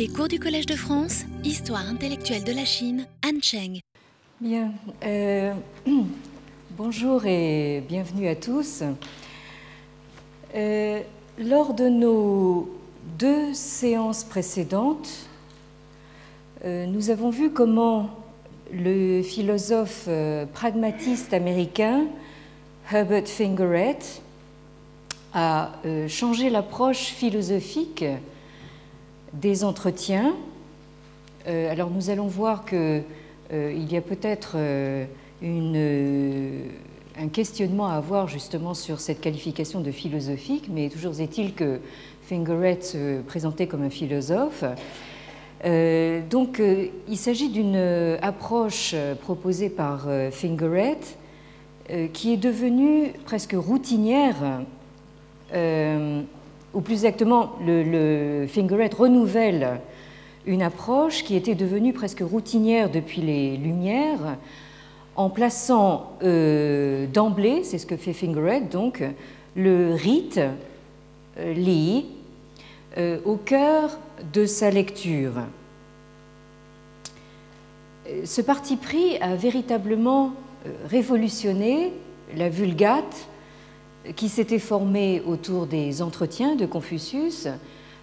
Les cours du Collège de France, Histoire intellectuelle de la Chine, Han Cheng. Bien, euh, bonjour et bienvenue à tous. Euh, lors de nos deux séances précédentes, euh, nous avons vu comment le philosophe pragmatiste américain Herbert Fingeret a changé l'approche philosophique des entretiens. Euh, alors nous allons voir qu'il euh, y a peut-être euh, un questionnement à avoir justement sur cette qualification de philosophique, mais toujours est-il que Fingeret se présentait comme un philosophe. donc il s'agit d'une approche proposée par Fingeret qui est devenue presque routinière ou plus exactement, le, Fingeret renouvelle une approche qui était devenue presque routinière depuis les Lumières, en plaçant euh, d'emblée, c'est ce que fait Fingeret, donc, le rite, euh, li, euh, au cœur de sa lecture. Ce parti pris a véritablement révolutionné la Vulgate qui s'était formé autour des entretiens de Confucius,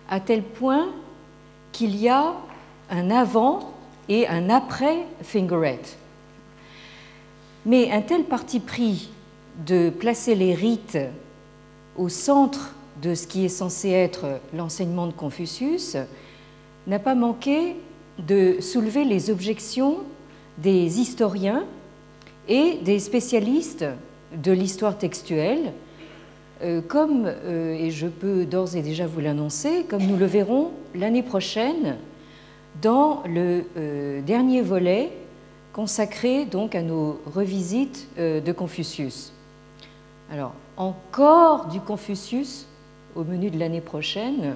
à tel point qu'il y a un avant et un après Fingeret. Mais un tel parti pris de placer les rites au centre de ce qui est censé être l'enseignement de Confucius n'a pas manqué de soulever les objections des historiens et des spécialistes de l'histoire textuelle comme, euh, et je peux d'ores et déjà vous l'annoncer, comme nous le verrons l'année prochaine dans le euh, dernier volet consacré donc à nos revisites de Confucius. Alors, encore du Confucius au menu de l'année prochaine,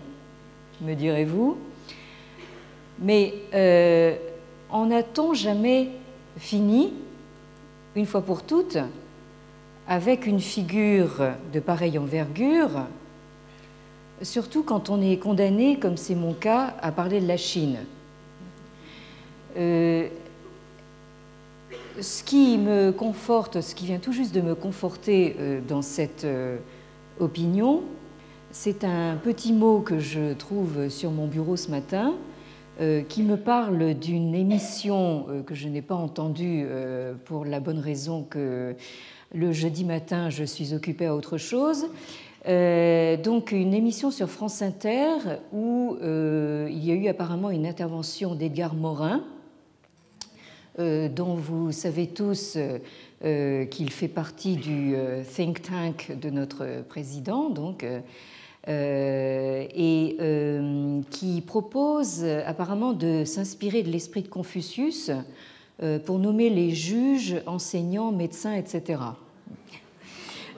me direz-vous, mais en a-t-on jamais fini, une fois pour toutes, avec une figure de pareille envergure, surtout quand on est condamné, comme c'est mon cas, à parler de la Chine. Euh, ce qui me conforte, ce qui vient tout juste de me conforter euh, dans cette euh, opinion, c'est un petit mot que je trouve sur mon bureau ce matin, qui me parle d'une émission que je n'ai pas entendue pour la bonne raison que le jeudi matin, je suis occupée à autre chose. Euh, donc une émission sur France Inter où euh, il y a eu apparemment une intervention d'Edgar Morin, euh, dont vous savez tous qu'il fait partie du think tank de notre président, et qui propose apparemment de s'inspirer de l'esprit de Confucius pour nommer les juges, enseignants, médecins, etc.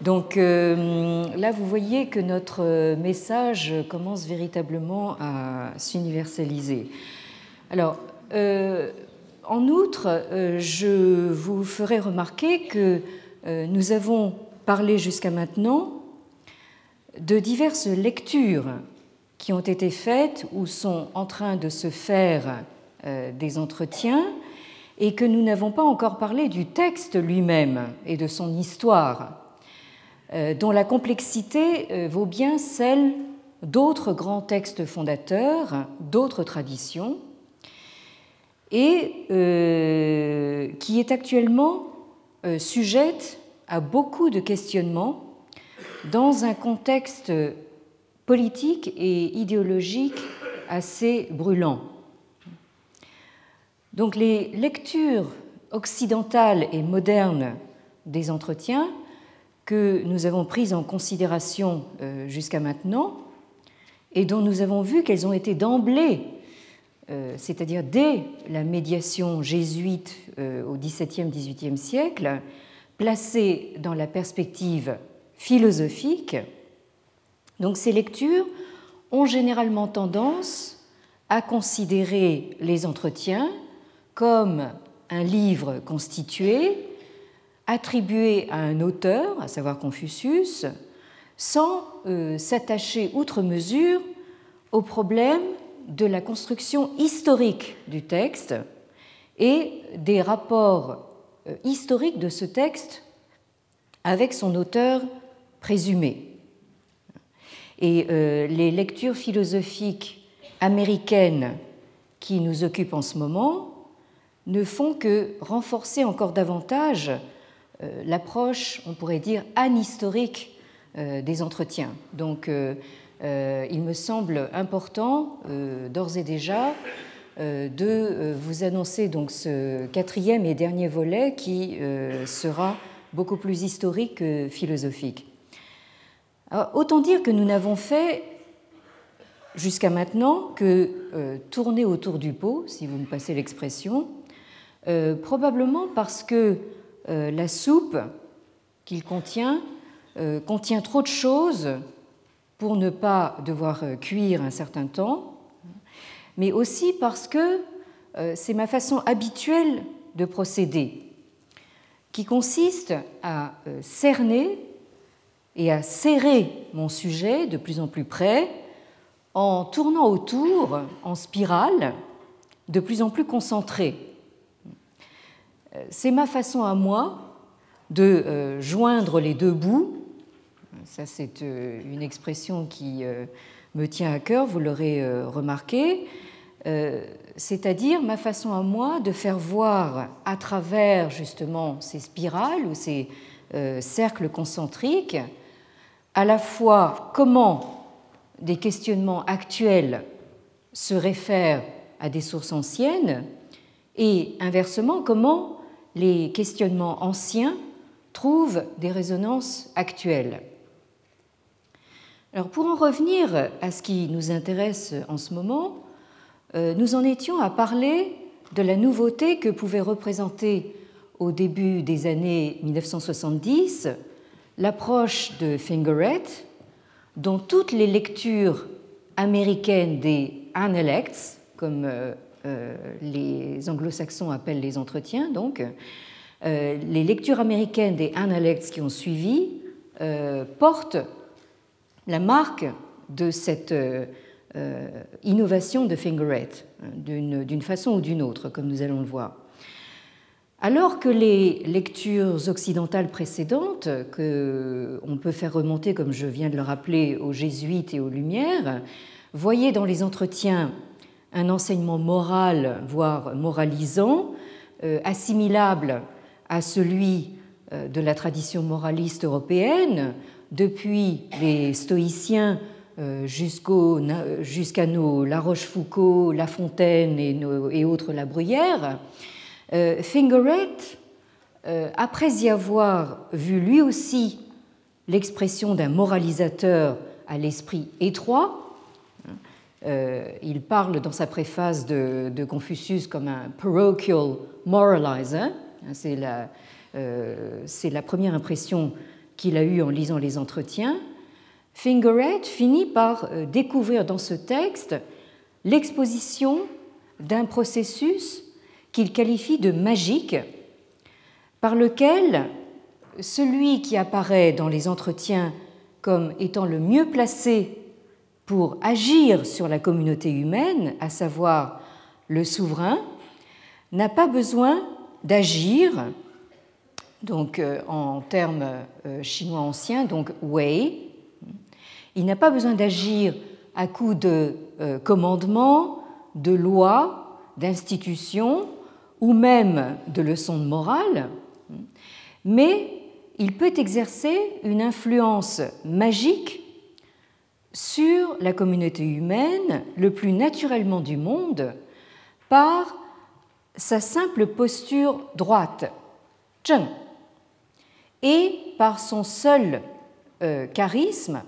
Donc euh, là, vous voyez que notre message commence véritablement à s'universaliser. Alors, euh, en outre, je vous ferai remarquer que nous avons parlé jusqu'à maintenant de diverses lectures qui ont été faites ou sont en train de se faire des entretiens et que nous n'avons pas encore parlé du texte lui-même et de son histoire, euh, dont la complexité euh, vaut bien celle d'autres grands textes fondateurs, d'autres traditions, et euh, qui est actuellement sujette à beaucoup de questionnements dans un contexte politique et idéologique assez brûlant. Donc les lectures occidentales et modernes des entretiens que nous avons prises en considération euh, jusqu'à maintenant et dont nous avons vu qu'elles ont été d'emblée, euh, c'est-à-dire dès la médiation jésuite euh, au XVIIe, XVIIIe siècle, placées dans la perspective philosophique. Donc ces lectures ont généralement tendance à considérer les entretiens comme un livre constitué, attribué à un auteur, à savoir Confucius, sans euh, s'attacher outre mesure aux problèmes de la construction historique du texte et des rapports euh, historiques de ce texte avec son auteur présumé. Et euh, les lectures philosophiques américaines qui nous occupent en ce moment ne font que renforcer encore davantage l'approche, on pourrait dire, anhistorique des entretiens. Donc, il me semble important, d'ores et déjà, euh, de euh, vous annoncer ce quatrième et dernier volet qui euh, sera beaucoup plus historique que philosophique. autant dire que nous n'avons fait jusqu'à maintenant que tourner autour du pot, si vous me passez l'expression, probablement parce que la soupe qu'il contient contient trop de choses pour ne pas devoir cuire un certain temps mais aussi parce que euh, c'est ma façon habituelle de procéder, qui consiste à euh, cerner et à serrer mon sujet de plus en plus près en tournant autour en spirale de plus en plus concentrée. Euh, c'est ma façon à moi de joindre les deux bouts. Ça, c'est une expression qui me tient à cœur, vous l'aurez remarqué. Euh, c'est-à-dire ma façon à moi de faire voir à travers justement ces spirales ou ces euh, cercles concentriques à la fois comment des questionnements actuels se réfèrent à des sources anciennes et inversement comment les questionnements anciens trouvent des résonances actuelles. Alors pour en revenir à ce qui nous intéresse en ce moment, euh, nous en étions à parler de la nouveauté que pouvait représenter au début des années 1970 l'approche de Fingeret, dont toutes les lectures américaines des analects, comme euh, les anglo-saxons appellent les entretiens, donc, les lectures américaines des analects qui ont suivi portent la marque de cette euh, innovation de Fingeret, hein, d'une façon ou d'une autre, comme nous allons le voir. Alors que les lectures occidentales précédentes, que on peut faire remonter, comme je viens de le rappeler, aux jésuites et aux Lumières, voyaient dans les entretiens un enseignement moral, voire moralisant, euh, assimilable à celui euh, de la tradition moraliste européenne, depuis les stoïciens euh, jusqu'à nos La Rochefoucauld, La Fontaine et, et autres La Bruyère, Fingeret, après y avoir vu lui aussi l'expression d'un moralisateur à l'esprit étroit, il parle dans sa préface de, Confucius comme un parochial moralizer, c'est la, la première impression qu'il a eue en lisant les entretiens, Fingeret finit par euh, découvrir dans ce texte l'exposition d'un processus qu'il qualifie de magique, par lequel celui qui apparaît dans les entretiens comme étant le mieux placé pour agir sur la communauté humaine, à savoir le souverain, n'a pas besoin d'agir, donc euh, en termes euh, chinois anciens, donc wei, il n'a pas besoin d'agir à coup de euh, commandements, de lois, d'institutions ou même de leçons de morale, mais il peut exercer une influence magique sur la communauté humaine le plus naturellement du monde par sa simple posture droite, zheng, et par son seul euh, charisme,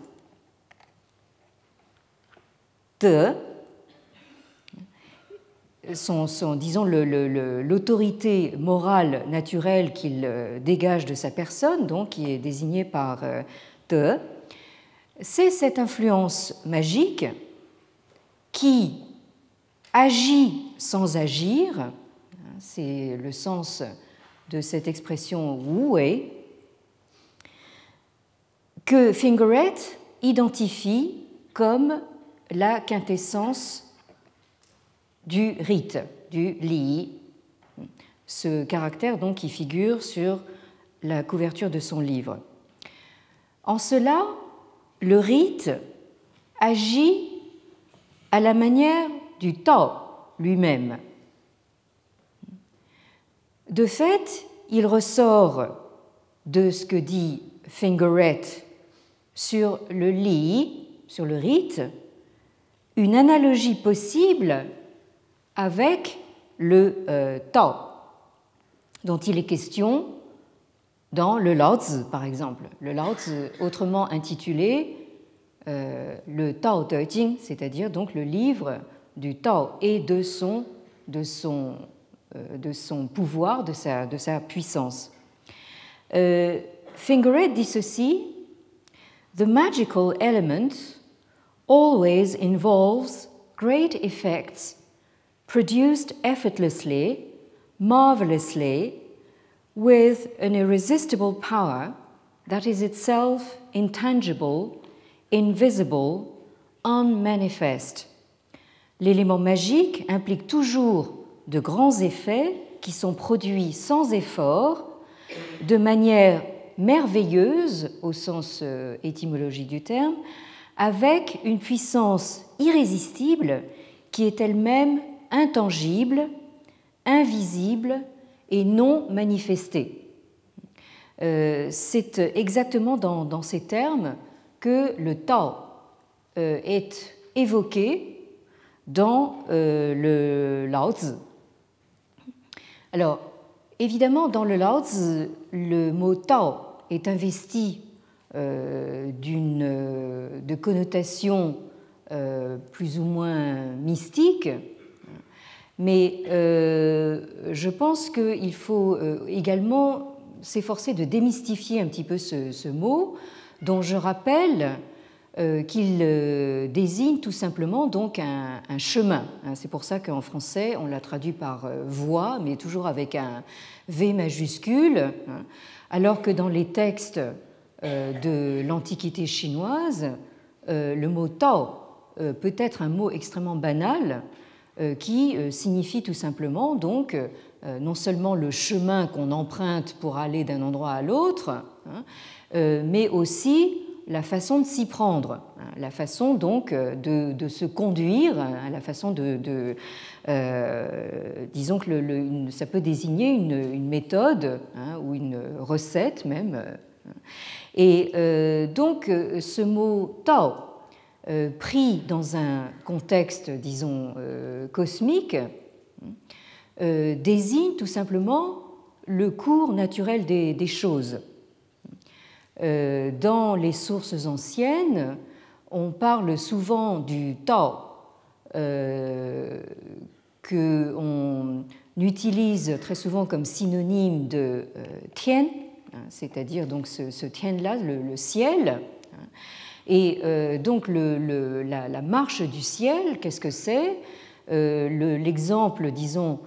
son, disons, l'autorité morale naturelle qu'il euh, dégage de sa personne, donc qui est désignée par euh, Te, c'est cette influence magique qui agit sans agir, c'est le sens de cette expression Wu que Fingeret identifie comme la quintessence du rite, du li, ce caractère donc qui figure sur la couverture de son livre. En cela, le rite agit à la manière du Tao lui-même. De fait, il ressort de ce que dit Fingeret sur le li, sur le rite, une analogie possible avec le euh, dont il est question dans le Lao par exemple. Le Lao autrement intitulé euh, le Tao Te Ching, c'est-à-dire donc le livre du Tao et de son, de son, euh, de pouvoir, de sa, de sa puissance. Euh, Fingeret dit ceci The magical element always involves great effects produced effortlessly, marvelously, with an irresistible power that is itself intangible, invisible, unmanifest. L'élément magique implique toujours de grands effets qui sont produits sans effort, de manière merveilleuse au sens euh, étymologique du terme, avec une puissance irrésistible qui est elle-même intangible, invisible et non manifestée. Euh, c'est exactement dans, ces termes que le Tao euh, est évoqué dans le Lao Tzu. Alors, évidemment, dans le Lao Tzu, le mot Tao est investi euh, d'une de connotation euh, plus ou moins mystique, mais euh, je pense qu'il faut également s'efforcer de démystifier un petit peu ce mot, dont je rappelle euh, qu'il euh, désigne tout simplement donc un, chemin. Hein, c'est pour ça qu'en français on l'a traduit par euh, voie, mais toujours avec un V majuscule, hein, alors que dans les textes de l'Antiquité chinoise, le mot Tao peut être un mot extrêmement banal qui signifie tout simplement donc non seulement le chemin qu'on emprunte pour aller d'un endroit à l'autre, hein, mais aussi la façon de s'y prendre, hein, la façon donc euh, de, se conduire, hein, la façon de, euh, disons que ça peut désigner une, méthode ou une recette même. Et euh, donc ce mot Tao, pris dans un contexte, disons, cosmique, désigne tout simplement le cours naturel des choses. Euh, dans les sources anciennes, on parle souvent du Tao, euh, qu'on utilise très souvent comme synonyme de euh, Tien, hein, c'est-à-dire donc ce, Tien-là, le, ciel. Et donc la, marche du ciel, qu'est-ce que c'est? L'exemple, disons,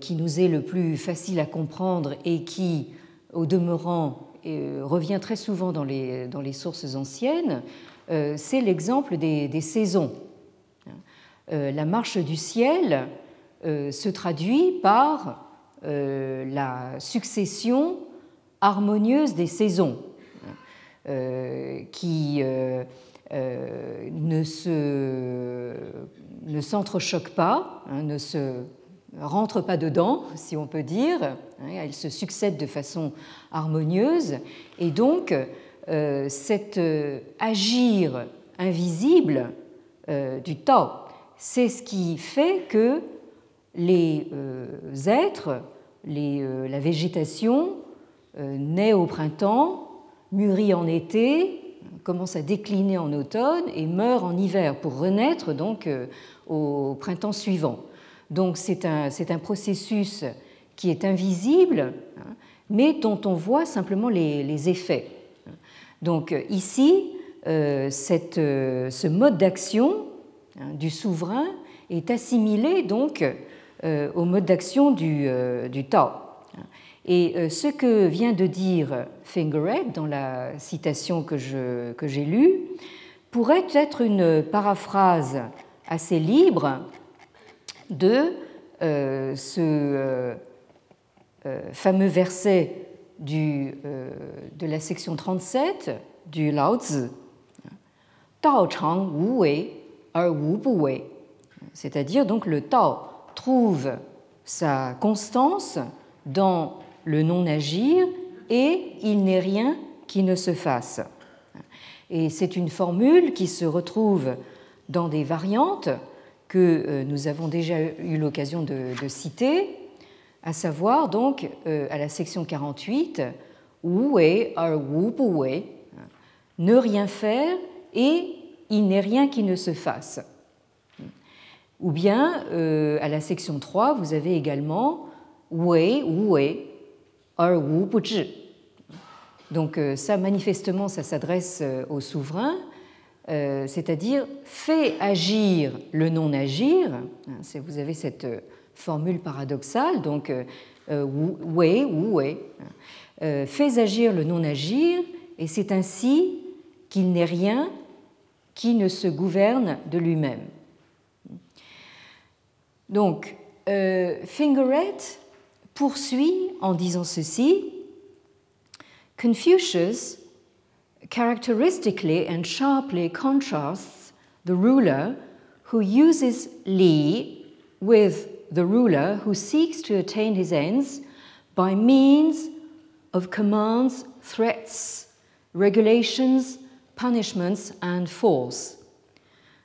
qui nous est le plus facile à comprendre et qui, au demeurant, euh, revient très souvent dans les, sources anciennes, euh, c'est l'exemple des, saisons. Euh, la marche du ciel se traduit par la succession harmonieuse des saisons, qui ne se ne s'entrechoquent pas, hein, ne se rentrent pas dedans, si on peut dire. Hein, elles se succèdent de façon harmonieuse. Et donc, euh, cet euh, agir invisible euh, du Tao, c'est ce qui fait que les êtres, la végétation, naît au printemps, mûrit en été, commence à décliner en automne et meurt en hiver pour renaître donc au printemps suivant. Donc c'est un, un, processus qui est invisible, hein, mais dont on voit simplement les, effets. Donc ici, euh, cette, euh, ce mode d'action hein, du souverain est assimilé donc euh, au mode d'action du, du, Tao. Et ce que vient de dire Fingeret dans la citation que j'ai lue pourrait être une paraphrase assez libre de ce fameux verset de la section 37 du Lao Tzu, Tao Chang Wu Wei Er Wu Bu Wei, c'est-à-dire donc le Tao trouve sa constance dans le non-agir et il n'est rien qui ne se fasse. Et c'est une formule qui se retrouve dans des variantes que euh, nous avons déjà eu l'occasion de, citer, à savoir donc euh, à la section 48, Wu Wu ne rien faire et il n'est rien qui ne se fasse. Ou bien, euh, à la section 3, vous avez également Wei Wu Er Wu Bu Zhi. Donc euh, ça, manifestement, ça s'adresse euh, au souverain, c'est-à-dire fait agir le non-agir. Hein, vous avez cette formule paradoxale, donc Wei Wu Wei, fait agir le non-agir, et c'est ainsi qu'il n'est rien qui ne se gouverne de lui-même. Donc, euh, Fingeret poursuit en disant ceci Confucius characteristically and sharply contrasts the ruler who uses Li with the ruler who seeks to attain his ends by means of commands, threats, regulations, punishments, and force.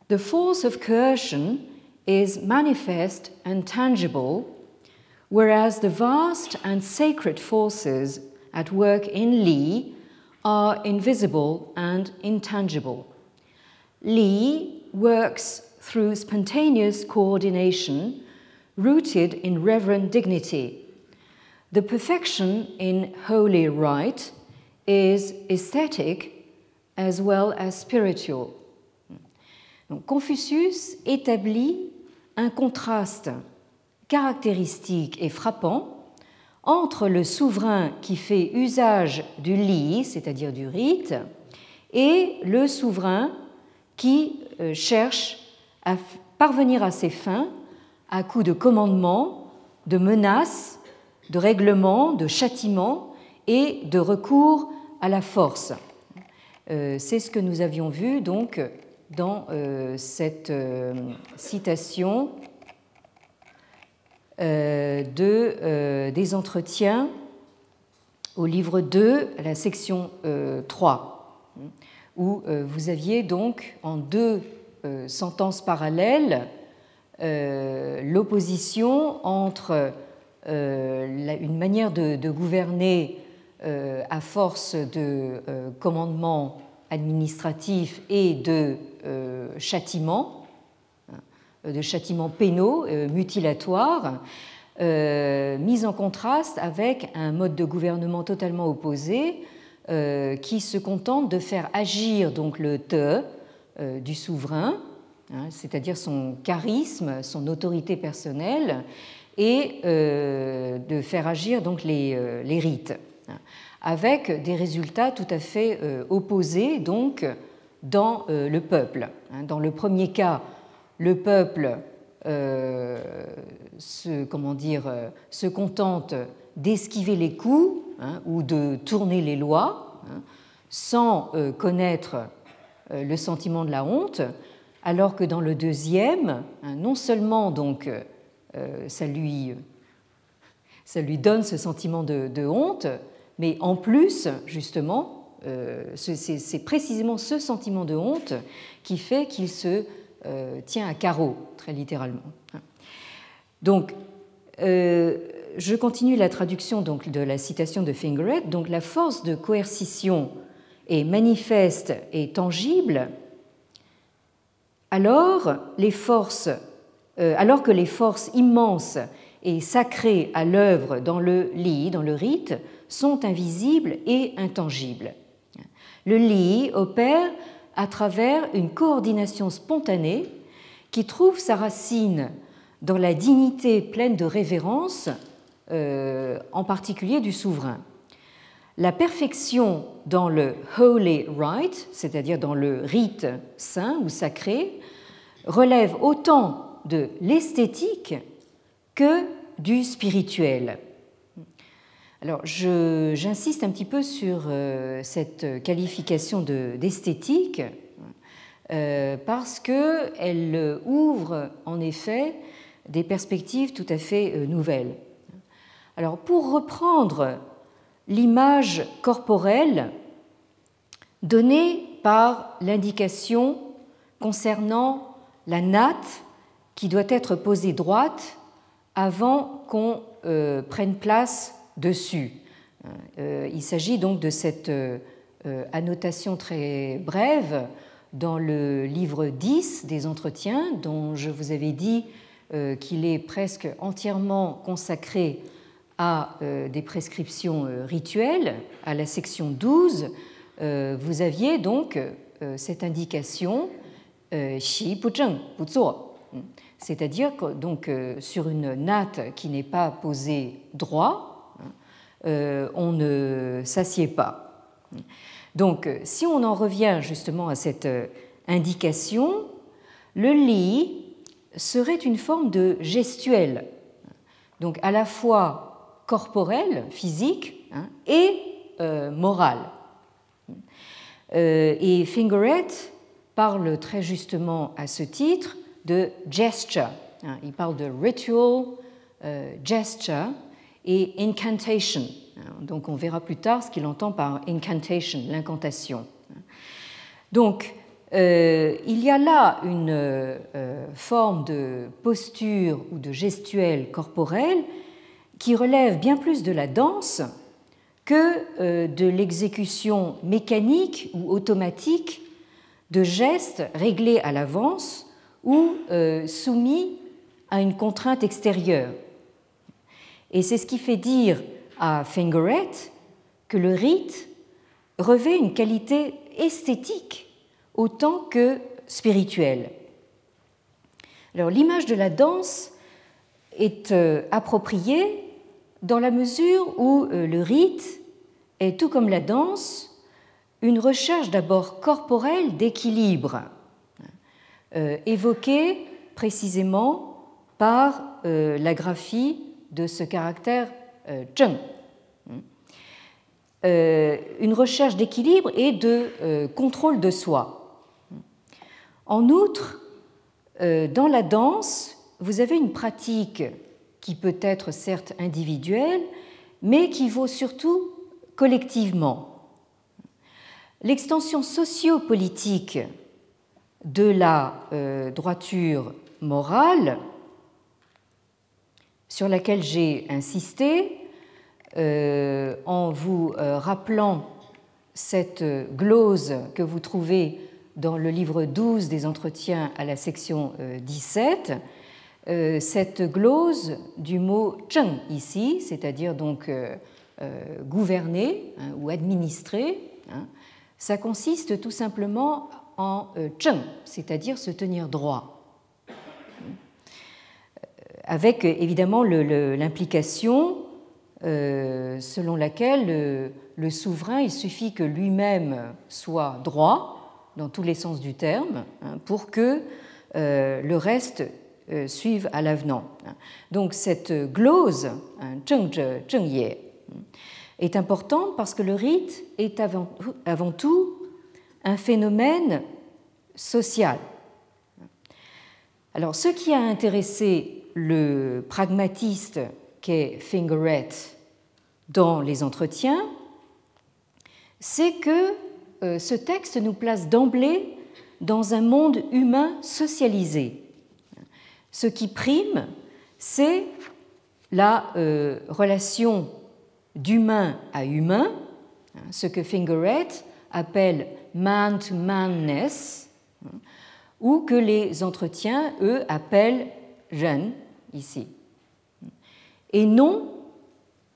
The force of coercion is manifest and tangible, whereas the vast and sacred forces at work in Li are invisible and intangible. Li works through spontaneous coordination rooted in reverent dignity. The perfection in holy rite is aesthetic as well as spiritual. Donc, Confucius établit un contraste caractéristique et frappant entre le souverain qui fait usage du li, c'est-à-dire du rite, et le souverain qui euh, cherche à parvenir à ses fins à coup de commandements, de menaces, de règlements, de châtiments et de recours à la force. Euh, c'est ce que nous avions vu donc dans euh, cette citation de, des entretiens au livre 2, la section 3, où vous aviez donc en deux sentences parallèles l'opposition entre une manière de gouverner euh, à force de euh, commandements administratifs et de euh, châtiments, hein, de châtiments pénaux, mutilatoires, mis en contraste avec un mode de gouvernement totalement opposé qui se contente de faire agir donc le te du souverain, hein, c'est-à-dire son charisme, son autorité personnelle, et de faire agir donc les, les rites avec des résultats tout à fait euh, opposés donc dans euh, le peuple. Hein. Dans le premier cas, le peuple euh, se, comment dire, se contente d'esquiver les coups hein, ou de tourner les lois hein, sans connaître le sentiment de la honte, alors que dans le deuxième, non seulement ça lui, ça lui donne ce sentiment de honte, mais en plus, justement, euh, c'est précisément ce sentiment de honte qui fait qu'il se euh, tient à carreau, très littéralement. Donc, euh, je continue la traduction donc, de la citation de Fingeret. Donc, la force de coercition est manifeste et tangible, alors, les forces, alors que les forces immenses et sacrées à l'œuvre dans le lit, dans le rite, sont invisibles et intangibles. Le li opère à travers une coordination spontanée qui trouve sa racine dans la dignité pleine de révérence, euh, en particulier du souverain. La perfection dans le holy rite, c'est-à-dire dans le rite saint ou sacré, relève autant de l'esthétique que du spirituel. Alors, j'insiste un petit peu sur euh, cette qualification d'esthétique euh, parce qu'elle ouvre en effet des perspectives tout à fait euh, nouvelles. Alors, pour reprendre l'image corporelle donnée par l'indication concernant la natte qui doit être posée droite avant qu'on prenne place dessus. Euh, il s'agit donc de cette euh, annotation très brève dans le livre 10 des entretiens, dont je vous avais dit qu'il est presque entièrement consacré à des prescriptions rituelles, à la section 12, vous aviez donc cette indication Xi zuo c'est-à-dire donc, euh, sur une natte qui n'est pas posée droit, euh, on ne s'assied pas. Donc, si on en revient justement à cette euh, indication, le lit serait une forme de gestuelle, donc à la fois corporelle, physique, hein, et morale. et Fingeret parle très justement à ce titre de gesture. Hein, il parle de ritual, euh, gesture et incantation. Donc on verra plus tard ce qu'il entend par incantation, l'incantation. Donc euh, il y a là une euh, forme de posture ou de gestuelle corporelle qui relève bien plus de la danse que de l'exécution mécanique ou automatique de gestes réglés à l'avance ou euh, soumis à une contrainte extérieure. Et c'est ce qui fait dire à Fingeret que le rite revêt une qualité esthétique autant que spirituelle. Alors l'image de la danse est euh, appropriée dans la mesure où euh, le rite est, tout comme la danse, une recherche d'abord corporelle d'équilibre euh, évoqué précisément par la graphie de ce caractère euh, zheng. Une recherche d'équilibre et de contrôle de soi. En outre, dans la danse, vous avez une pratique qui peut être certes individuelle, mais qui vaut surtout collectivement. L'extension sociopolitique de la euh, droiture morale sur laquelle j'ai insisté euh, en vous euh, rappelant cette glose que vous trouvez dans le livre 12 des entretiens à la section 17, cette glose du mot zheng ici, c'est-à-dire donc gouverner hein, ou administrer, hein, ça consiste tout simplement en euh, zheng, c'est-à-dire se tenir droit. Avec évidemment l'implication euh, selon laquelle le, souverain, il suffit que lui-même soit droit, dans tous les sens du terme, hein, pour que euh, le reste suive à l'avenant. Donc cette glose, hein, zheng ye, est importante parce que le rite est avant tout un phénomène social. Alors, ce qui a intéressé le pragmatiste qu'est Fingeret dans les entretiens, c'est que euh, ce texte nous place d'emblée dans un monde humain socialisé. Ce qui prime, c'est la euh, relation d'humain à humain, ce que Fingeret appelle man-to-manness, ou que les entretiens, eux, appellent jeune, ici, et non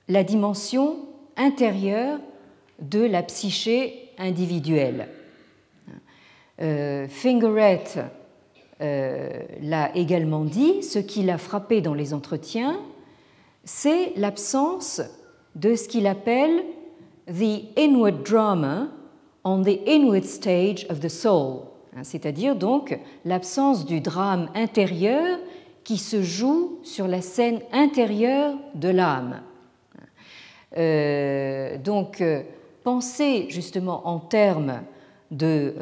la dimension intérieure de la psyché individuelle. Euh, Fingeret euh, l'a également dit, ce qui l'a frappé dans les entretiens, c'est l'absence de ce qu'il appelle the inward drama on the inward stage of the soul, hein, c'est-à-dire donc l'absence du drame intérieur qui se joue sur la scène intérieure de l'âme. donc, penser justement en termes de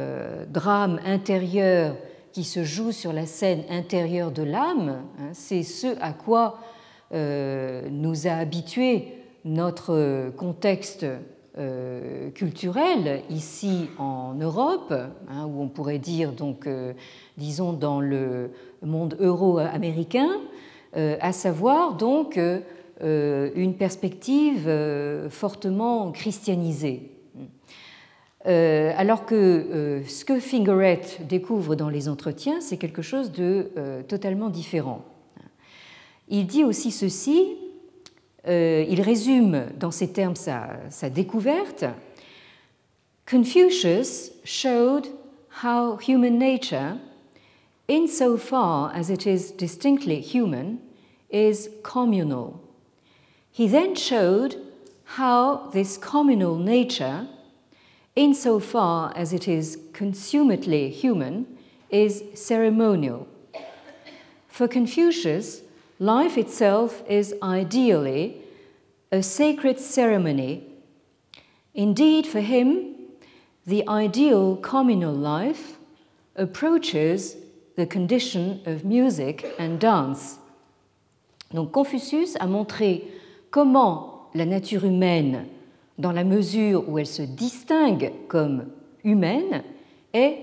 drame intérieur qui se joue sur la scène intérieure de l'âme, hein, c'est ce à quoi nous a habitués notre contexte euh, culturel ici en Europe, hein, où on pourrait dire donc, euh, disons dans le monde euro-américain, euh, à savoir donc une perspective fortement christianisée. alors que ce que Fingeret découvre dans les entretiens, c'est quelque chose de totalement différent. Il dit aussi ceci euh, il résume dans ces termes sa, sa découverte. Confucius showed how human nature, insofar as it is distinctly human, is communal. He then showed how this communal nature, insofar as it is consummately human, is ceremonial. For Confucius, life itself is ideally a sacred ceremony. Indeed, for him, the ideal communal life approaches the condition of music and dance. Donc Confucius a montré comment la nature humaine, dans la mesure où elle se distingue comme humaine, est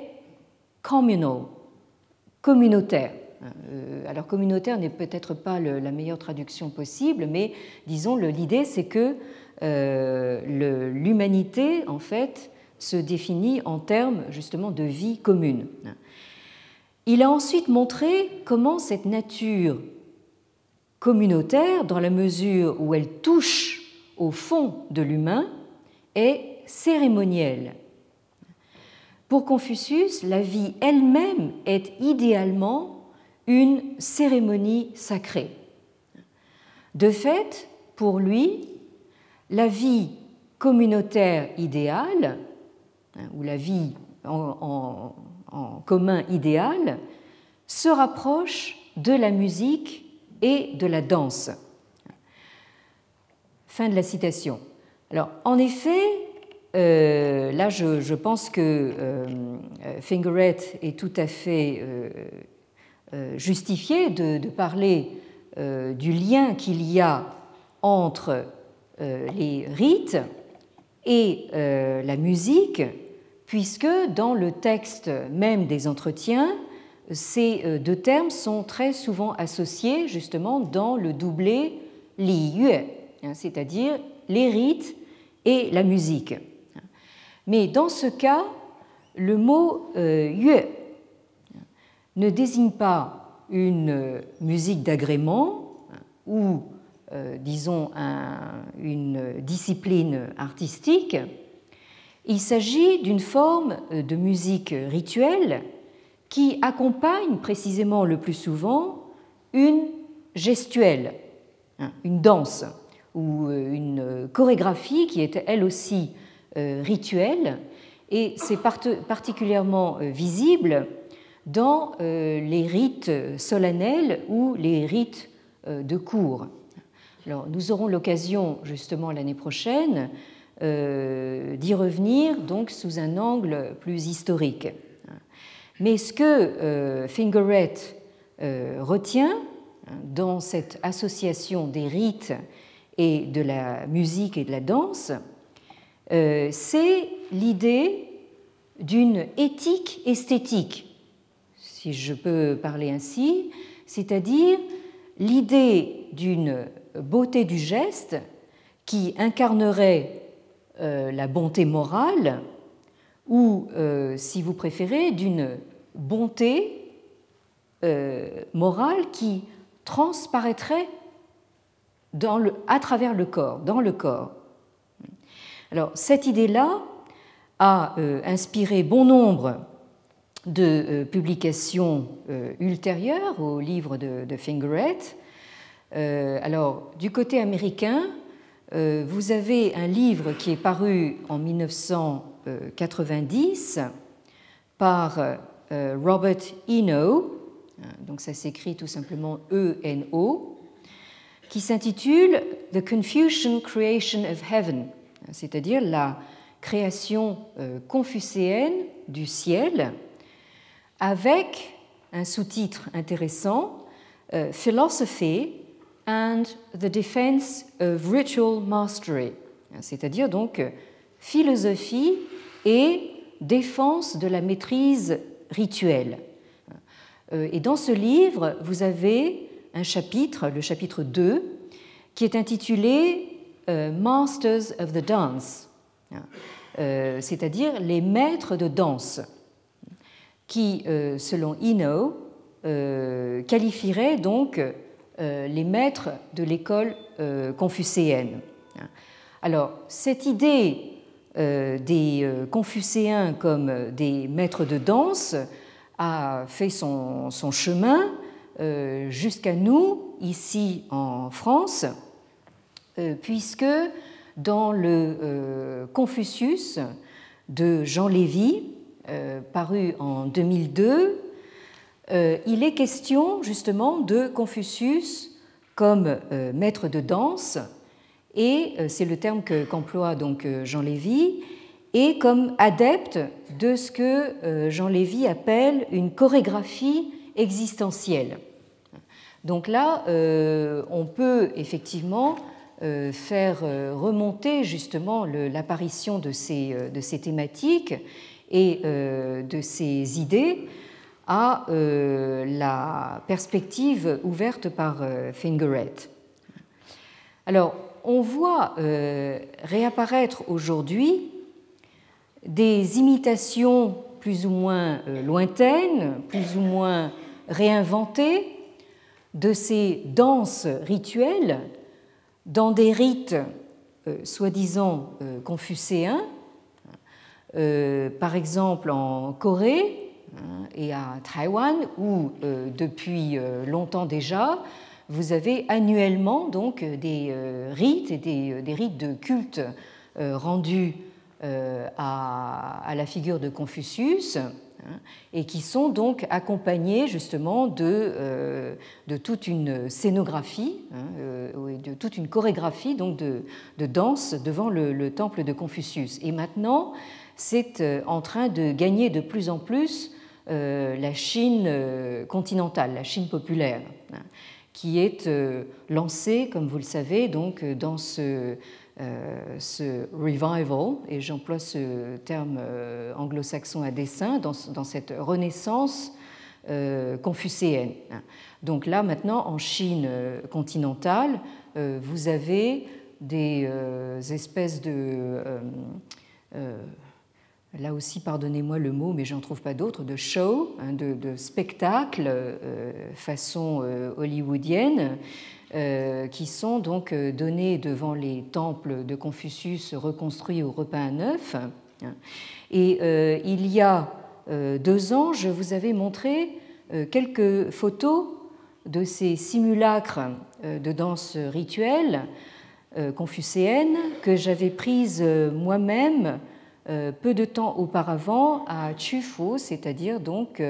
communautaire. Euh, alors communautaire n'est peut-être pas la meilleure traduction possible, mais disons l'idée c'est que euh, l'humanité en fait se définit en termes justement de vie commune. Il a ensuite montré comment cette nature communautaire, dans la mesure où elle touche au fond de l'humain, est cérémonielle. Pour Confucius, la vie elle-même est idéalement une cérémonie sacrée. De fait, pour lui, la vie communautaire idéale, hein, ou la vie en, commun idéale, se rapproche de la musique et de la danse. Fin de la citation. Alors, en effet, euh, là, je, pense que euh, Fingeret est tout à fait euh, justifié de, parler du lien qu'il y a entre les rites et la musique, puisque dans le texte même des entretiens, ces deux termes sont très souvent associés justement dans le doublé li yue, hein, c'est-à-dire les rites et la musique. Mais dans ce cas, le mot yue ne désigne pas une musique d'agrément ou, euh, disons, une discipline artistique. Il s'agit d'une forme de musique rituelle qui accompagne précisément le plus souvent une gestuelle, hein, une danse ou euh, une chorégraphie qui est elle aussi euh, rituelle. Et c'est particulièrement visible dans euh, les rites solennels ou les rites euh, de cour. Alors, nous aurons l'occasion justement l'année prochaine euh, d'y revenir donc sous un angle plus historique. Mais ce que Fingeret retient hein, dans cette association des rites et de la musique et de la danse, c'est l'idée d'une éthique esthétique si je peux parler ainsi, c'est-à-dire l'idée d'une beauté du geste qui incarnerait euh, la bonté morale ou, euh, si vous préférez, d'une bonté euh, morale qui transparaîtrait dans à travers le corps, dans le corps. Alors cette idée-là a inspiré bon nombre de euh, publications euh, ultérieures au livre de, Fingeret. Euh, alors, du côté américain, vous avez un livre qui est paru en 1990 par Robert Eno, donc ça s'écrit tout simplement E-N-O, qui s'intitule The Confucian Creation of Heaven, c'est-à-dire la création euh, confucéenne du ciel, avec un sous-titre intéressant, euh, Philosophy and the Defense of Ritual Mastery, c'est-à-dire donc philosophie et défense de la maîtrise rituelle. Euh, et dans ce livre, vous avez un chapitre, le chapitre 2, qui est intitulé Masters of the Dance, euh, c'est-à-dire les maîtres de danse, qui, euh, selon Eno, euh, qualifieraient donc les maîtres de l'école confucéenne. Alors, cette idée des Confucéens comme des maîtres de danse a fait son, chemin jusqu'à nous, ici en France, puisque dans le euh, Confucius de Jean Lévy, euh, paru en 2002, euh, il est question justement de Confucius comme maître de danse, et c'est le terme qu'emploie donc Jean Lévy, et comme adepte de ce que Jean Lévy appelle une chorégraphie existentielle. Donc là, on peut effectivement euh, faire euh, remonter justement l'apparition de ces, euh, de ces thématiques et de ces idées à la perspective ouverte par Fingeret. Alors, on voit réapparaître aujourd'hui des imitations plus ou moins lointaines, plus ou moins réinventées de ces danses rituelles dans des rites euh, soi-disant euh, confucéens, euh, par exemple en Corée et à Taïwan, où depuis longtemps déjà, vous avez annuellement donc des rites et des, rites de culte rendus à, la figure de Confucius Hein, et qui sont donc accompagnés justement de, euh, toute une scénographie, hein, euh, de toute une chorégraphie donc de, danse devant le, temple de Confucius. Et maintenant, c'est euh, en train de gagner de plus en plus la Chine continentale, la Chine populaire, hein, qui est lancée, comme vous le savez, donc dans ce euh, revival, et j'emploie ce terme euh, anglo-saxon à dessein, dans, cette renaissance euh, confucéenne. Donc là, maintenant, en Chine continentale, vous avez des espèces de... là aussi, pardonnez-moi le mot, mais j'en trouve pas d'autre, de show, hein, de, spectacle façon hollywoodienne, euh, qui sont donc euh, donnés devant les temples de Confucius reconstruits au repas neuf. Et euh, il y a deux ans, je vous avais montré quelques photos de ces simulacres de danse rituelle confucéenne que j'avais prises moi-même peu de temps auparavant à Chufu, c'est-à-dire donc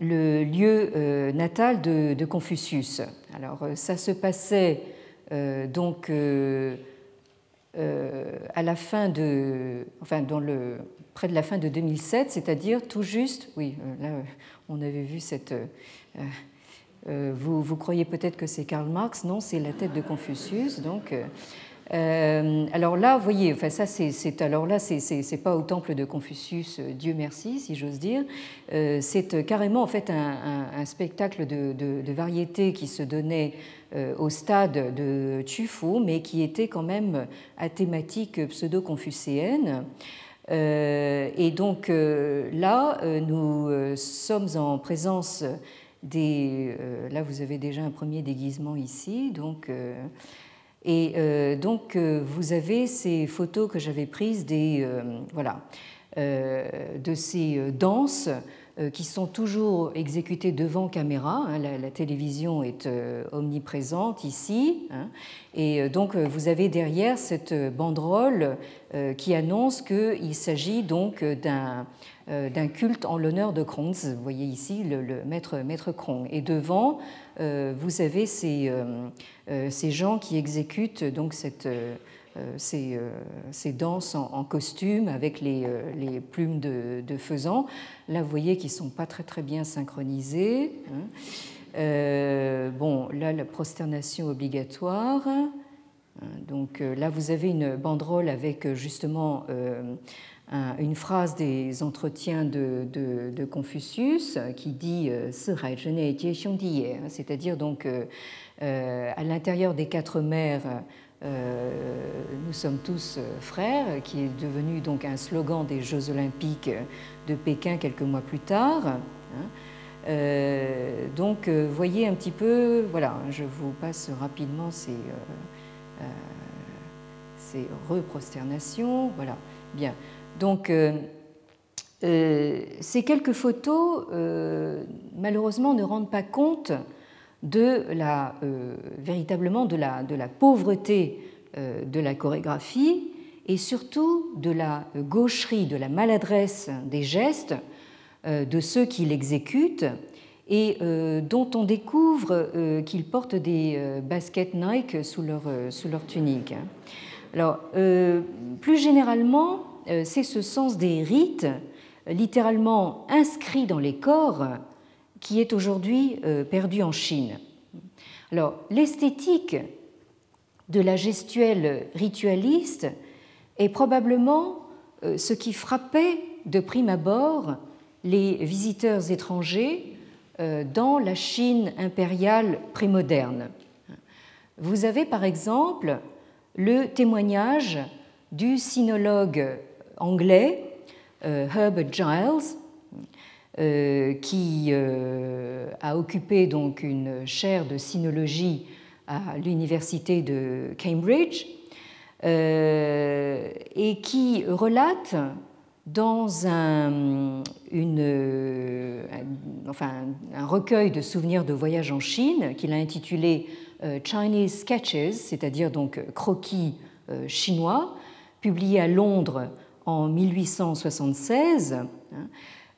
le lieu euh, natal de, Confucius. Alors euh, ça se passait euh, donc à la fin de, enfin près de la fin de 2007, c'est-à-dire tout juste, oui, là on avait vu cette. Vous, vous croyez peut-être que c'est Karl Marx, non, c'est la tête de Confucius, donc euh, alors là, vous voyez, enfin ça, c'est alors là, c'est pas au temple de Confucius, euh, Dieu merci, si j'ose dire. Euh, c'est carrément en fait un, spectacle de, variété qui se donnait au stade de Chufu, mais qui était quand même à thématique pseudo-confucéenne. et donc là, nous sommes en présence des. là, vous avez déjà un premier déguisement ici, donc. Et euh, donc, euh, vous avez ces photos que j'avais prises des, euh, voilà, de ces danses euh, qui sont toujours exécutés devant caméra. Hein, la, télévision est euh, omniprésente ici. Hein. et euh, donc vous avez derrière cette banderole qui annonce qu'il s'agit donc d'un culte en l'honneur de Kronz. Vous voyez ici le, maître, maître Krong. Et devant, vous avez ces, ces gens qui exécutent donc cette, euh, ces, euh, ces, danses en, costume avec les, euh, les plumes de, de, faisan. Là, vous voyez qu'ils ne sont pas très, très bien synchronisés. Hein. bon, là, la prosternation obligatoire. Donc là, vous avez une banderole avec justement une phrase des entretiens de Confucius qui dit c'est-à-dire donc à l'intérieur des quatre mers euh, nous sommes tous euh, frères, qui est devenu donc un slogan des Jeux olympiques de Pékin quelques mois plus tard. Hein. Euh, donc, voyez un petit peu, voilà, je vous passe rapidement ces, ces reprosternations. Voilà, bien. Donc, ces quelques photos, malheureusement, ne rendent pas compte de la, euh, véritablement de la, de la pauvreté euh, de la chorégraphie et surtout de la gaucherie, de la maladresse des gestes euh, de ceux qui l'exécutent et dont on découvre qu'ils portent des baskets Nike sous leur, sous leur tunique. Alors, plus généralement, c'est ce sens des rites, littéralement inscrits dans les corps, qui est aujourd'hui euh, perdu en Chine. L'esthétique de la gestuelle ritualiste est probablement euh, ce qui frappait de prime abord les visiteurs étrangers euh, dans la Chine impériale prémoderne. Vous avez par exemple le témoignage du sinologue anglais Herbert Giles, qui euh, a occupé donc une chaire de sinologie à l'université de Cambridge euh, et qui relate dans un recueil de souvenirs de voyage en Chine qu'il a intitulé Chinese Sketches, c'est-à-dire donc croquis chinois, publié à Londres en 1876.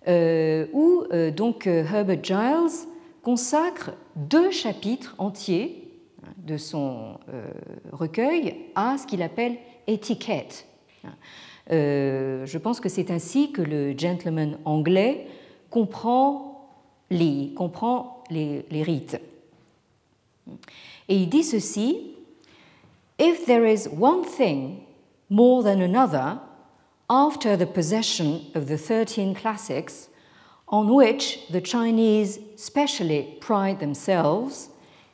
Euh, où euh, donc euh, Herbert Giles consacre deux chapitres entiers de son recueil à ce qu'il appelle étiquette. je pense que c'est ainsi que le gentleman anglais comprend les, les rites. Et il dit ceci If there is one thing more than another after the possession of the 13 classics on which the Chinese specially pride themselves,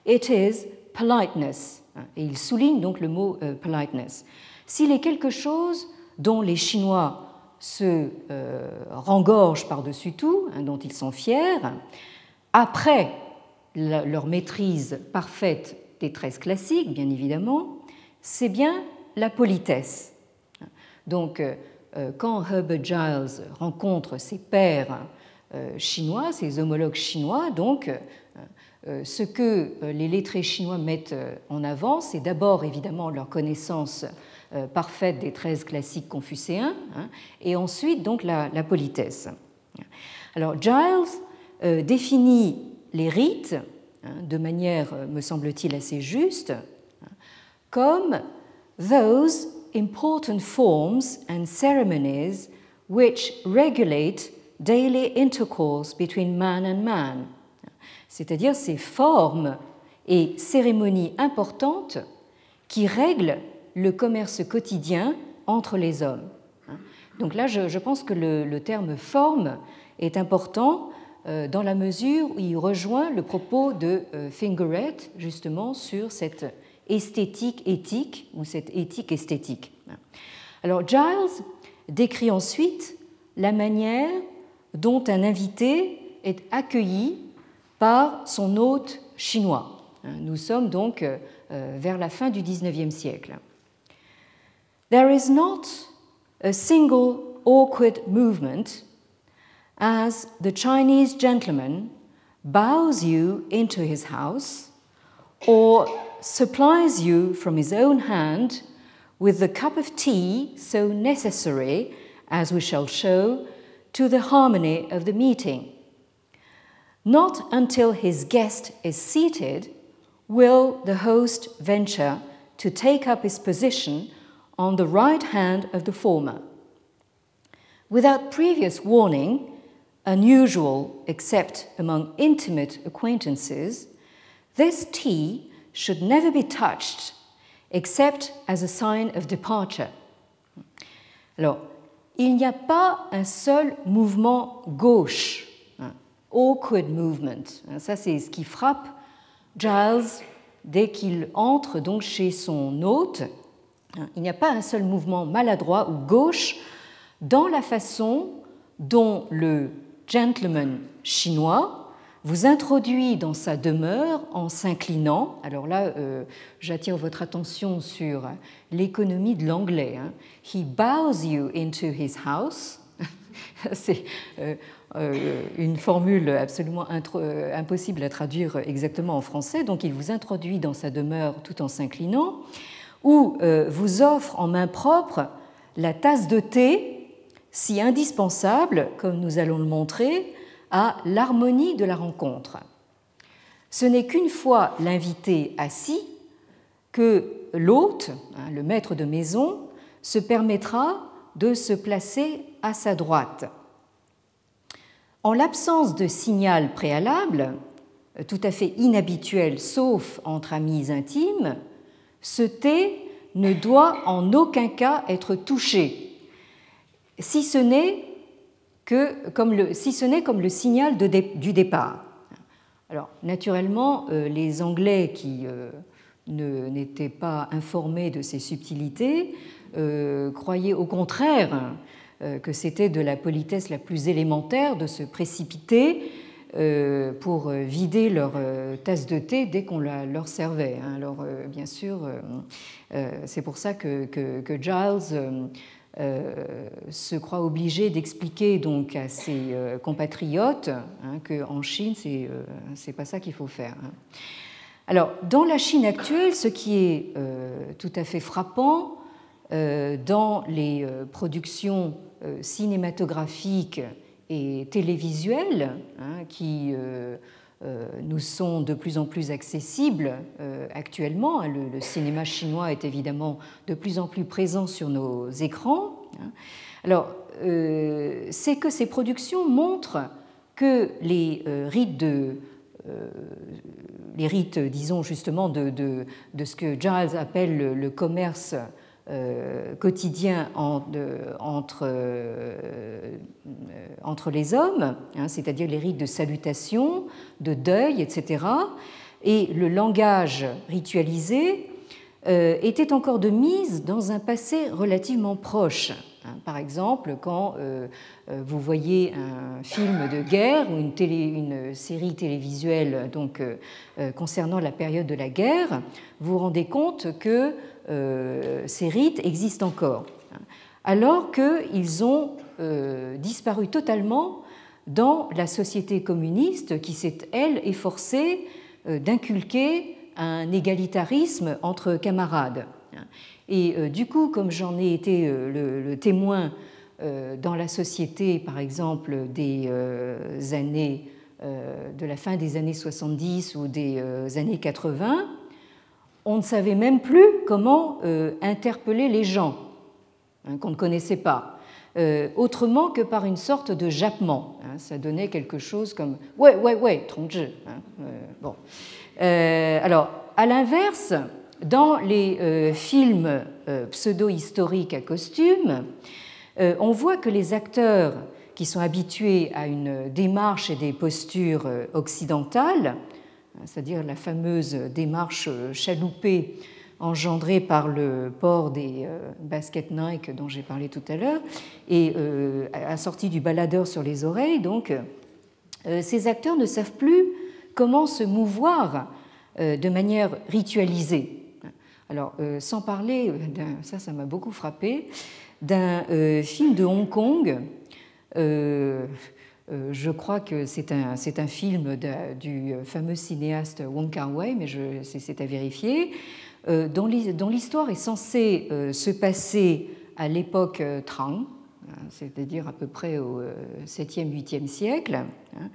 it is politeness. Et il souligne donc le mot euh, politeness. S'il est quelque chose dont les Chinois se euh, rengorgent par-dessus tout, hein, dont ils sont fiers, après leur maîtrise parfaite des tresses classiques, bien évidemment, c'est bien la politesse. Donc, euh, quand Herbert Giles rencontre ses pairs euh, chinois, ses homologues chinois, donc euh, ce que les lettrés chinois mettent en avant, c'est d'abord évidemment leur connaissance parfaite des 13 classiques confucéens, hein, et ensuite donc la, politesse. Alors Giles définit les rites hein, de manière, me semble-t-il, assez juste, hein, comme those important forms and ceremonies which regulate daily intercourse between man and man, c'est-à-dire ces formes et cérémonies importantes qui règlent le commerce quotidien entre les hommes. Donc là, je, pense que le, terme forme est important euh, dans la mesure où il rejoint le propos de euh, Fingeret justement sur cette esthétique éthique ou cette éthique esthétique. Alors Giles décrit ensuite la manière dont un invité est accueilli par son hôte chinois. Nous sommes donc euh, vers la fin du XIXe siècle. There is not a single awkward movement as the Chinese gentleman bows you into his house or supplies you from his own hand with the cup of tea so necessary, as we shall show, to the harmony of the meeting. Not until his guest is seated will the host venture to take up his position on the right hand of the former. Without previous warning, unusual except among intimate acquaintances, this tea should never be touched except as a sign of departure. Alors, il n'y a pas un seul mouvement gauche, hein, awkward movement. Ça, c'est ce qui frappe Giles dès qu'il entre donc chez son hôte. Il n'y a pas un seul mouvement maladroit ou gauche dans la façon dont le gentleman chinois vous introduit dans sa demeure en s'inclinant. Alors là, euh, j'attire votre attention sur l'économie de l'anglais. Hein. He bows you into his house. C'est euh, euh, une formule absolument impossible à traduire exactement en français. Donc il vous introduit dans sa demeure tout en s'inclinant, ou vous offre en main propre la tasse de thé, si indispensable, comme nous allons le montrer, à l'harmonie de la rencontre. Ce n'est qu'une fois l'invité assis que l'hôte, hein, le maître de maison, se permettra de se placer à sa droite. En l'absence de signal préalable, tout à fait inhabituel sauf entre amis intimes, ce thé ne doit en aucun cas être touché, si ce n'est que si ce n'est comme le signal du départ. Alors, naturellement, euh, les Anglais qui euh, n'étaient pas informés de ces subtilités euh, croyaient au contraire que c'était de la politesse la plus élémentaire de se précipiter pour vider leur tasse de thé dès qu'on la leur servait. Hein. Alors, bien sûr, c'est pour ça que Giles euh, se croit obligé d'expliquer donc à ses euh, compatriotes hein, qu'en Chine, c'est euh, c'est pas ça qu'il faut faire. Hein. Alors, dans la Chine actuelle, ce qui est tout à fait frappant dans les productions cinématographiques et télévisuelles, hein, qui euh, nous sont de plus en plus accessibles euh, actuellement. Le, cinéma chinois est évidemment de plus en plus présent sur nos écrans. Hein. Alors, euh, c'est que ces productions montrent que les rites de les rites, disons justement, de, ce que Giles appelle le commerce euh, quotidien entre, euh, entre les hommes, hein, c'est-à-dire les rites de salutation, de deuil, etc. Et le langage ritualisé euh, était encore de mise dans un passé relativement proche. Hein. Par exemple, quand vous voyez un film de guerre ou une, série télévisuelle donc, concernant la période de la guerre, vous vous rendez compte que euh, ces rites existent encore, alors qu'ils ont euh, disparu totalement dans la société communiste qui s'est, elle, efforcée euh, d'inculquer un égalitarisme entre camarades. Et du coup, comme j'en ai été le, témoin dans la société, par exemple, des années, de la fin des années 70 ou des années 80, on ne savait même plus comment euh, interpeller les gens hein, qu'on ne connaissait pas, euh, autrement que par une sorte de jappement. Hein. ça donnait quelque chose comme ouais, ouais, ouais, tronche. Hein, euh, bon. alors, à l'inverse, dans les films pseudo-historiques à costume, on voit que les acteurs qui sont habitués à une démarche et des postures occidentales c'est-à-dire la fameuse démarche chaloupée engendrée par le port des euh, baskets Nike dont j'ai parlé tout à l'heure, et euh, assorti du baladeur sur les oreilles. Donc, euh, ces acteurs ne savent plus comment se mouvoir de manière ritualisée. Alors, sans parler, ça, ça m'a beaucoup frappé, d'un film de Hong Kong je crois que c'est un, un, film du fameux cinéaste Wong Kar-wai, mais c'est à vérifier, dont l'histoire est censée se passer à l'époque Tang, hein, c'est-à-dire à peu près au 7e, 8e siècle, hein,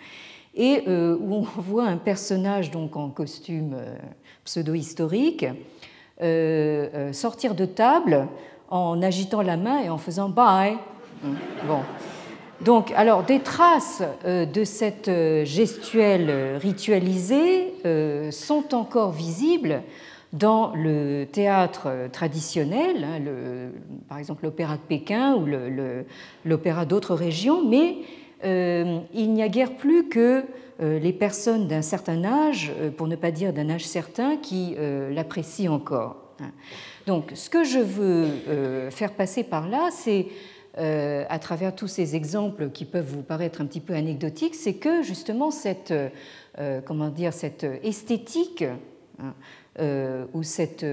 et où on voit un personnage donc en costume pseudo-historique sortir de table en agitant la main et en faisant bye. Bon. Donc, alors, des traces euh, de cette euh, gestuelle ritualisée euh, sont encore visibles dans le théâtre traditionnel, hein, par exemple l'opéra de Pékin ou l'opéra d'autres régions, mais il n'y a guère plus que les personnes d'un certain âge, pour ne pas dire d'un âge certain, qui l'apprécient encore. Hein. Donc, ce que je veux faire passer par là, c'est euh, à travers tous ces exemples qui peuvent vous paraître un petit peu anecdotiques, c'est que justement cette, euh, comment dire, cette esthétique hein, ou cette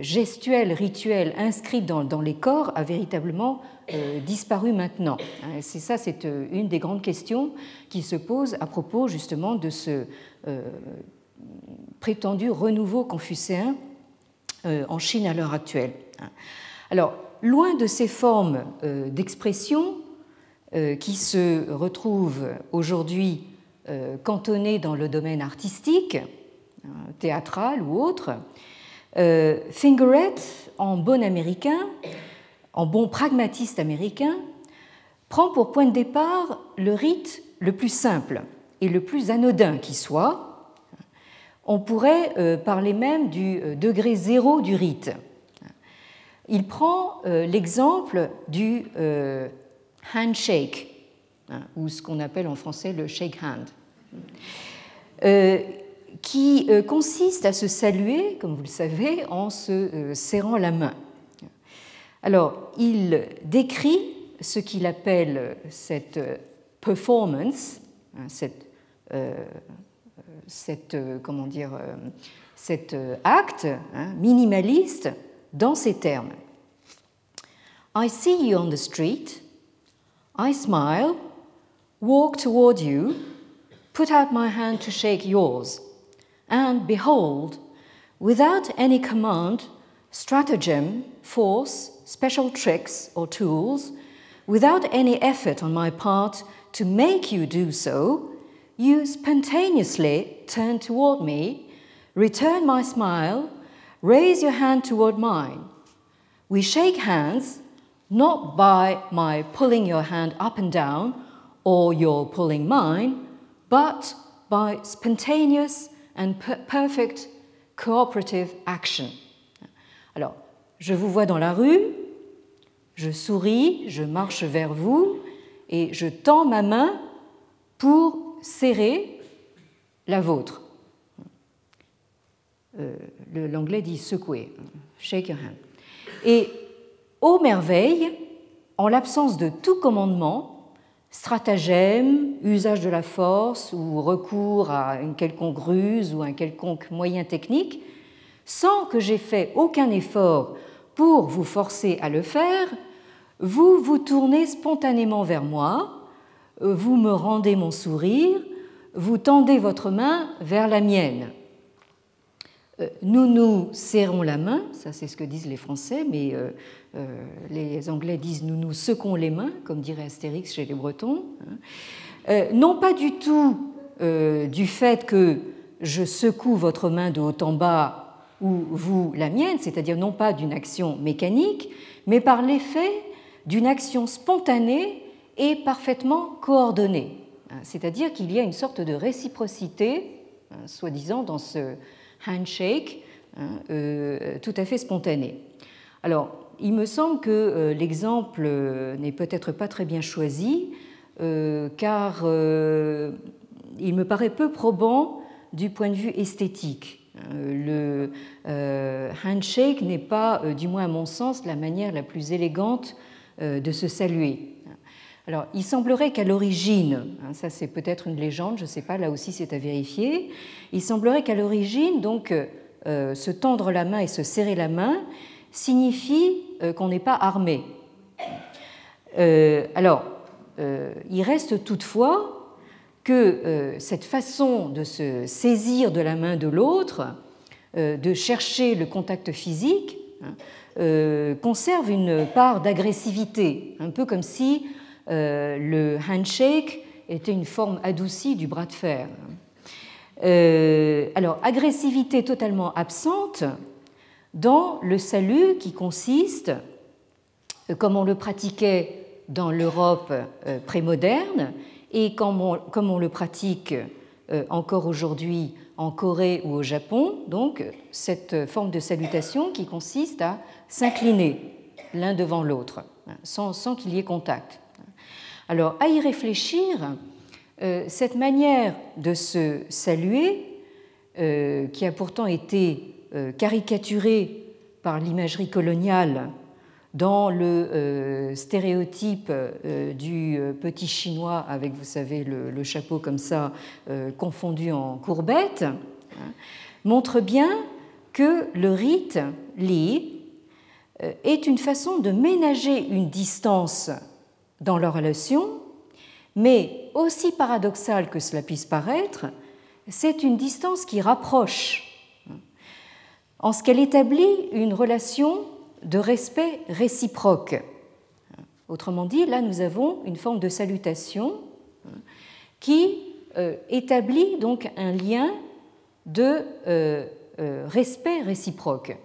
gestuelle rituelle inscrite dans, les corps a véritablement disparu maintenant. Hein. C'est ça, c'est une des grandes questions qui se posent à propos justement de ce prétendu renouveau confucéen euh, en Chine à l'heure actuelle. Alors, loin de ces formes euh, d'expression euh, qui se retrouvent aujourd'hui cantonnées dans le domaine artistique, hein, théâtral ou autre, Fingeret, en bon américain, en bon pragmatiste américain, prend pour point de départ le rite le plus simple et le plus anodin qui soit, on pourrait euh, parler même du euh, degré zéro du rite. Il prend euh, l'exemple du handshake, hein, ou ce qu'on appelle en français le shake hand, qui consiste à se saluer, comme vous le savez, en se serrant la main. Alors, il décrit ce qu'il appelle cette performance, hein, cette euh, comment dire, euh, cet euh, acte hein, minimaliste dans ces termes. I see you on the street, I smile, walk toward you, put out my hand to shake yours, and behold, without any command, stratagem, force, special tricks or tools, without any effort on my part to make you do so, you spontaneously turn toward me, return my smile, raise your hand toward mine. We shake hands not by my pulling your hand up and down or your pulling mine, but by spontaneous and perfect cooperative action. Alors, je vous vois dans la rue, je souris, je marche vers vous et je tends ma main pour serrer la vôtre. Euh, l'anglais dit secouer, shake your hand. Et ô merveille, en l'absence de tout commandement, stratagème, usage de la force ou recours à une quelconque ruse ou un quelconque moyen technique, sans que j'aie fait aucun effort pour vous forcer à le faire, vous vous tournez spontanément vers moi, vous me rendez mon sourire, vous tendez votre main vers la mienne. Euh, nous nous serrons la main, ça c'est ce que disent les Français, mais euh, euh, les Anglais disent nous nous secons les mains, comme dirait Astérix chez les Bretons. Hein. non pas du tout du fait que je secoue votre main de haut en bas ou vous la mienne, c'est-à-dire non pas d'une action mécanique, mais par l'effet d'une action spontanée et parfaitement coordonnée. Hein, c'est-à-dire qu'il y a une sorte de réciprocité, hein, soi-disant, dans ce handshake hein, euh, tout à fait spontané. Alors, il me semble que euh, l'exemple n'est peut-être pas très bien choisi, euh, car il me paraît peu probant du point de vue esthétique. Le handshake n'est pas, du moins à mon sens, la manière la plus élégante de se saluer. Alors, il semblerait qu'à l'origine, hein, ça c'est peut-être une légende, je ne sais pas, là aussi c'est à vérifier, il semblerait qu'à l'origine, donc, euh, se tendre la main et se serrer la main signifie euh, qu'on n'est pas armé. Euh, alors, il reste toutefois que cette façon de se saisir de la main de l'autre, de chercher le contact physique, hein, conserve une part d'agressivité, un peu comme si le handshake était une forme adoucie du bras de fer. alors, agressivité totalement absente dans le salut qui consiste, euh, comme on le pratiquait dans l'Europe euh, prémoderne et comme on, le pratique euh, encore aujourd'hui en Corée ou au Japon, donc cette forme de salutation qui consiste à s'incliner l'un devant l'autre, hein, sans, qu'il y ait contact. Alors, à y réfléchir, cette manière de se saluer, qui a pourtant été euh, caricaturé par l'imagerie coloniale dans le euh, stéréotype euh, du petit chinois avec, vous savez, le, chapeau comme ça, confondu en courbette, hein, montre bien que le rite Li est une façon de ménager une distance dans leur relation, mais aussi paradoxal que cela puisse paraître, c'est une distance qui rapproche en ce qu'elle établit une relation de respect réciproque. Autrement dit, là nous avons une forme de salutation qui euh, établit donc un lien de euh, euh, respect réciproque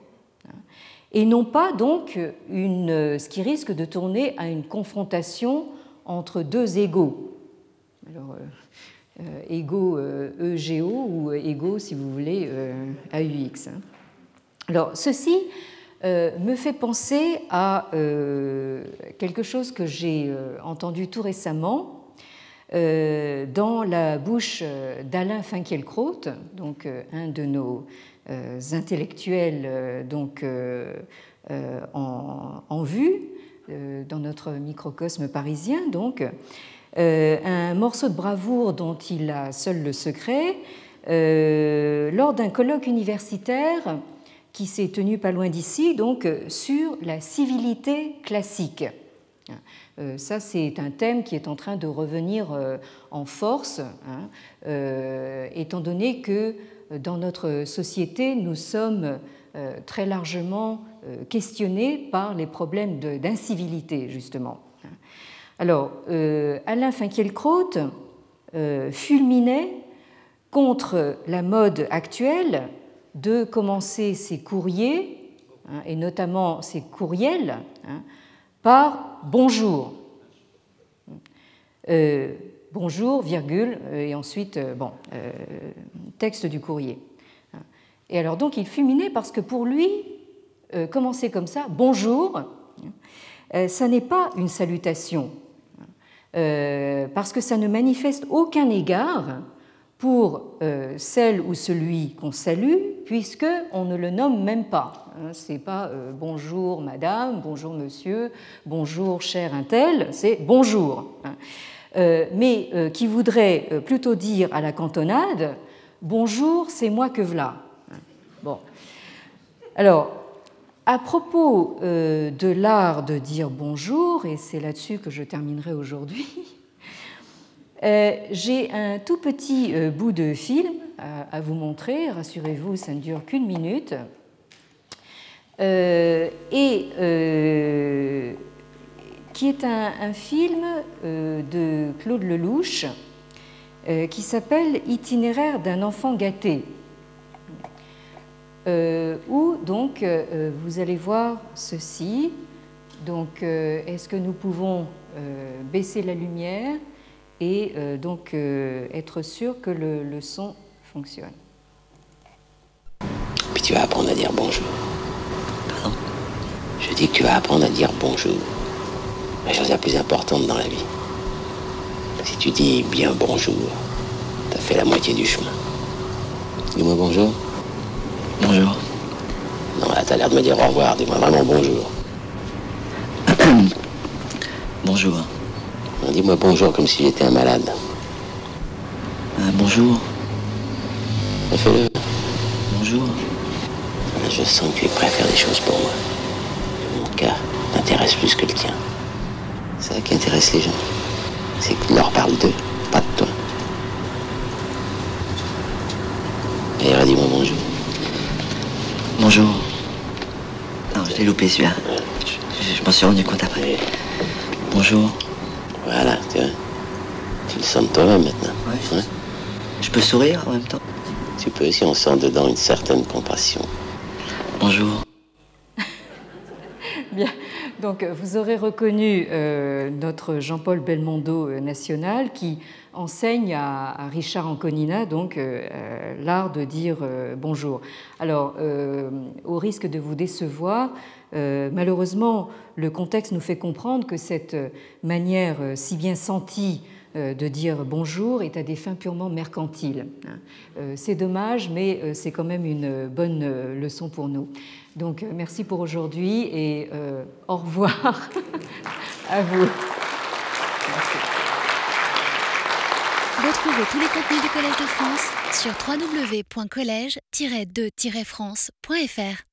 et non pas donc une, ce qui risque de tourner à une confrontation entre deux égaux. Alors, égaux EGO ou égaux, si vous voulez, AUX. Hein. Alors, ceci euh, me fait penser à euh, quelque chose que j'ai euh, entendu tout récemment dans la bouche d'Alain Finkielkraut, donc un de nos intellectuels donc, en, vue dans notre microcosme parisien. Donc, un morceau de bravoure dont il a seul le secret lors d'un colloque universitaire qui s'est tenu pas loin d'ici, donc euh, sur la civilité classique. Euh, ça, c'est un thème qui est en train de revenir euh, en force, hein, étant donné que dans notre société, nous sommes très largement questionnés par les problèmes d'incivilité, justement. Alors, Alain Finkielkraut fulminait contre la mode actuelle de commencer ses courriers, hein, et notamment ses courriels, hein, par bonjour. Euh, bonjour, virgule, euh, et ensuite, euh, bon, texte du courrier. Et alors, donc, il fulminait parce que pour lui, commencer comme ça, bonjour, ça n'est pas une salutation, parce que ça ne manifeste aucun égard pour celle ou celui qu'on salue, puisque on ne le nomme même pas. Hein, c'est pas euh, bonjour madame, bonjour monsieur, bonjour cher tel, c'est bonjour. Euh, mais euh, qui voudrait plutôt dire à la cantonade bonjour, c'est moi que v'là. Bon. Alors, à propos de l'art de dire bonjour, et c'est là-dessus que je terminerai aujourd'hui, j'ai un tout petit bout de film à, vous montrer. Rassurez-vous, ça ne dure qu'une minute. Euh, et euh, qui est un, film euh, de Claude Lelouch qui s'appelle Itinéraire d'un enfant gâté, où donc vous allez voir ceci. Donc, est-ce que nous pouvons baisser la lumière et donc être sûr que le, le son fonctionne? Puis tu vas apprendre à dire bonjour. Pardon Je dis que tu vas apprendre à dire bonjour. La chose la plus importante dans la vie. Si tu dis bien bonjour, t'as fait la moitié du chemin. Dis-moi bonjour. Bonjour. Non, là, t'as l'air de me dire au revoir. Dis-moi vraiment bonjour. bonjour. Dis-moi bonjour comme si j'étais un malade. Euh, bonjour. Fais-le. Bonjour. Je sens que tu es prêt à faire des choses pour moi. Mon cas t'intéresse plus que le tien. C'est ça qui intéresse les gens. parle d'eux, pas de toi. D'ailleurs, dis-moi bonjour. Bonjour. Non, je l'ai loupé celui-là. Je, je m'en suis rendu compte après. Et Bonjour. voilà, tu vois. Tu le sens de toi-même maintenant. Ouais. Je peux sourire en même temps? Tu peux si on sent dedans une certaine compassion. Bonjour. Donc, euh, vous aurez reconnu euh, notre Jean-Paul Belmondo euh, national qui enseigne à, Richard Anconina donc l'art de dire bonjour. Alors, au risque de vous décevoir, malheureusement, le contexte nous fait comprendre que cette manière si bien sentie de dire bonjour est à des fins purement mercantiles. hein. Euh, C'est dommage, mais euh, c'est quand même une bonne euh, leçon pour nous. Donc euh, merci pour aujourd'hui et euh, au revoir à vous. Retrouvez tous les contenus du Collège de France sur www.colège-2-france.fr.